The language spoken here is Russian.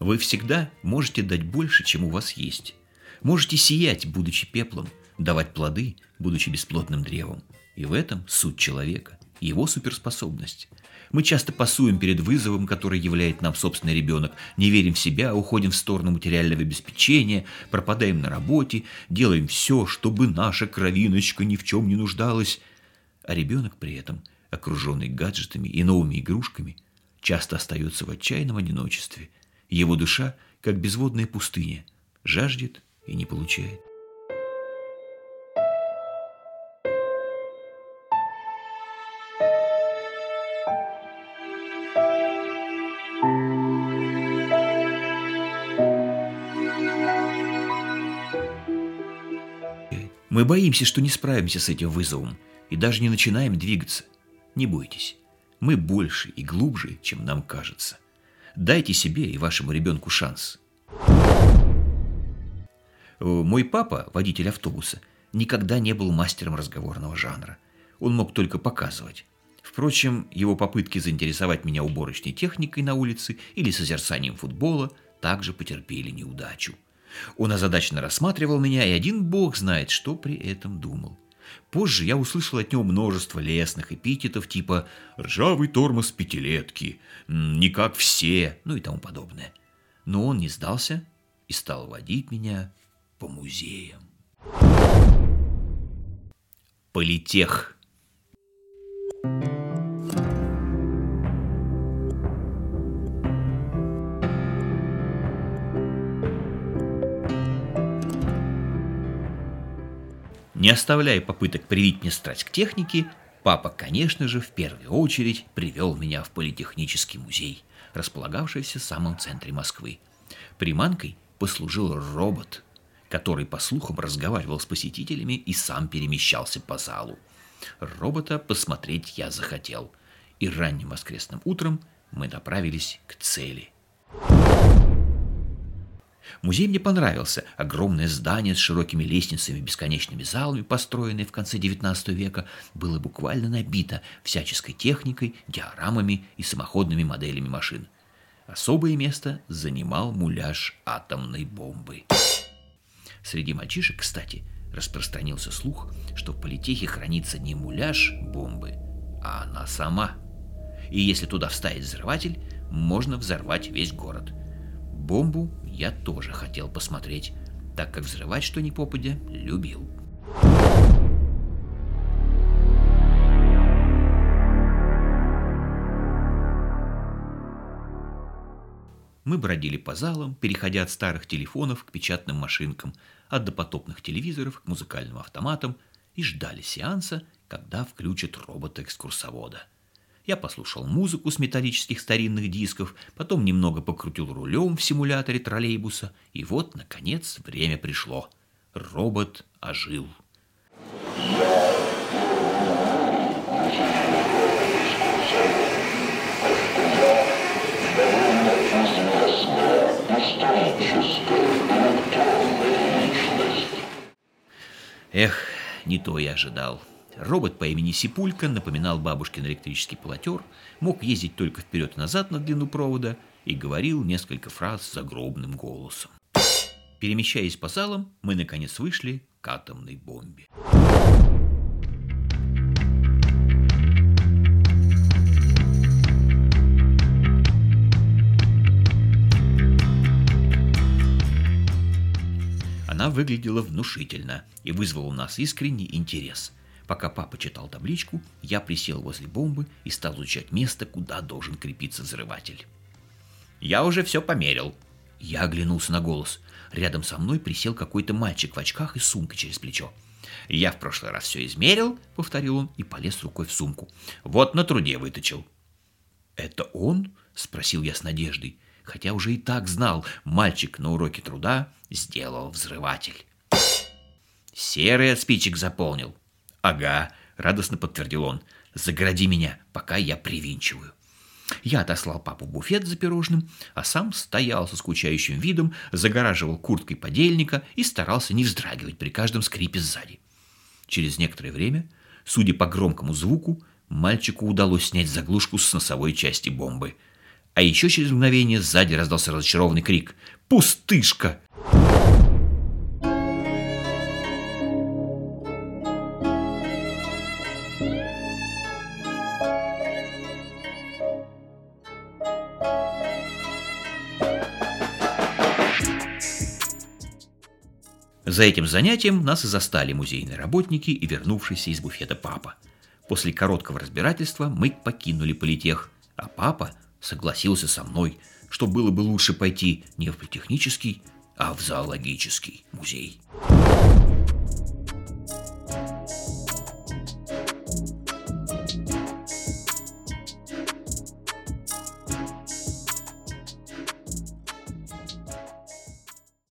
Вы всегда можете дать больше, чем у вас есть. Можете сиять, будучи пеплом, давать плоды, будучи бесплодным древом. И в этом суть человека, его суперспособность. Мы часто пасуем перед вызовом, который являет нам собственный ребенок, не верим в себя, уходим в сторону материального обеспечения, пропадаем на работе, делаем все, чтобы наша кровиночка ни в чем не нуждалась. А ребенок при этом, окруженный гаджетами и новыми игрушками, часто остается в отчаянном одиночестве. Его душа, как безводная пустыня, жаждет и не получает. Мы боимся, что не справимся с этим вызовом и даже не начинаем двигаться. Не бойтесь, мы больше и глубже, чем нам кажется. Дайте себе и вашему ребенку шанс. Мой папа, водитель автобуса, никогда не был мастером разговорного жанра. Он мог только показывать. Впрочем, его попытки заинтересовать меня уборочной техникой на улице или созерцанием футбола также потерпели неудачу. Он озадаченно рассматривал меня, и один бог знает, что при этом думал. Позже я услышал от него множество лесных эпитетов типа «ржавый тормоз пятилетки», «не как все», ну и тому подобное. Но он не сдался и стал водить меня по музеям. Политех. Не оставляя попыток привить мне страсть к технике, папа, конечно же, в первую очередь привел меня в Политехнический музей, располагавшийся в самом центре Москвы. Приманкой послужил робот, который, по слухам, разговаривал с посетителями и сам перемещался по залу. Робота посмотреть я захотел, и ранним воскресным утром мы направились к цели – Музей мне понравился. Огромное здание с широкими лестницами и бесконечными залами, построенное в конце XIX века, было буквально набито всяческой техникой, диорамами и самоходными моделями машин. Особое место занимал муляж атомной бомбы. Среди мальчишек, кстати, распространился слух, что в политехе хранится не муляж бомбы, а она сама. И если туда вставить взрыватель, можно взорвать весь город. Бомбу я тоже хотел посмотреть, так как взрывать что ни попадя любил. Мы бродили по залам, переходя от старых телефонов к печатным машинкам, от допотопных телевизоров к музыкальным автоматам и ждали сеанса, когда включат робота-экскурсовода – я послушал музыку с металлических старинных дисков, потом немного покрутил рулем в симуляторе троллейбуса, и вот, наконец, время пришло. Робот ожил. Эх, не то я ожидал. Робот по имени Сипулька напоминал бабушкин электрический полотер, мог ездить только вперед и назад на длину провода и говорил несколько фраз загробным голосом. Перемещаясь по залам, мы наконец вышли к атомной бомбе. Она выглядела внушительно и вызвала у нас искренний интерес – Пока папа читал табличку, я присел возле бомбы и стал изучать место, куда должен крепиться взрыватель. «Я уже все померил». Я оглянулся на голос. Рядом со мной присел какой-то мальчик в очках и сумкой через плечо. «Я в прошлый раз все измерил», — повторил он и полез рукой в сумку. «Вот на труде выточил». «Это он?» — спросил я с надеждой, хотя уже и так знал, мальчик на уроке труда сделал взрыватель. Серый от спичек заполнил. «Ага», — радостно подтвердил он. «Загради меня, пока я привинчиваю». Я отослал папу в буфет за пирожным, а сам стоял со скучающим видом, загораживал курткой подельника и старался не вздрагивать при каждом скрипе сзади. Через некоторое время, судя по громкому звуку, мальчику удалось снять заглушку с носовой части бомбы. А еще через мгновение сзади раздался разочарованный крик «Пустышка!». За этим занятием нас и застали музейные работники и вернувшийся из буфета папа. После короткого разбирательства мы покинули политех, а папа согласился со мной, что было бы лучше пойти не в политехнический, а в зоологический музей.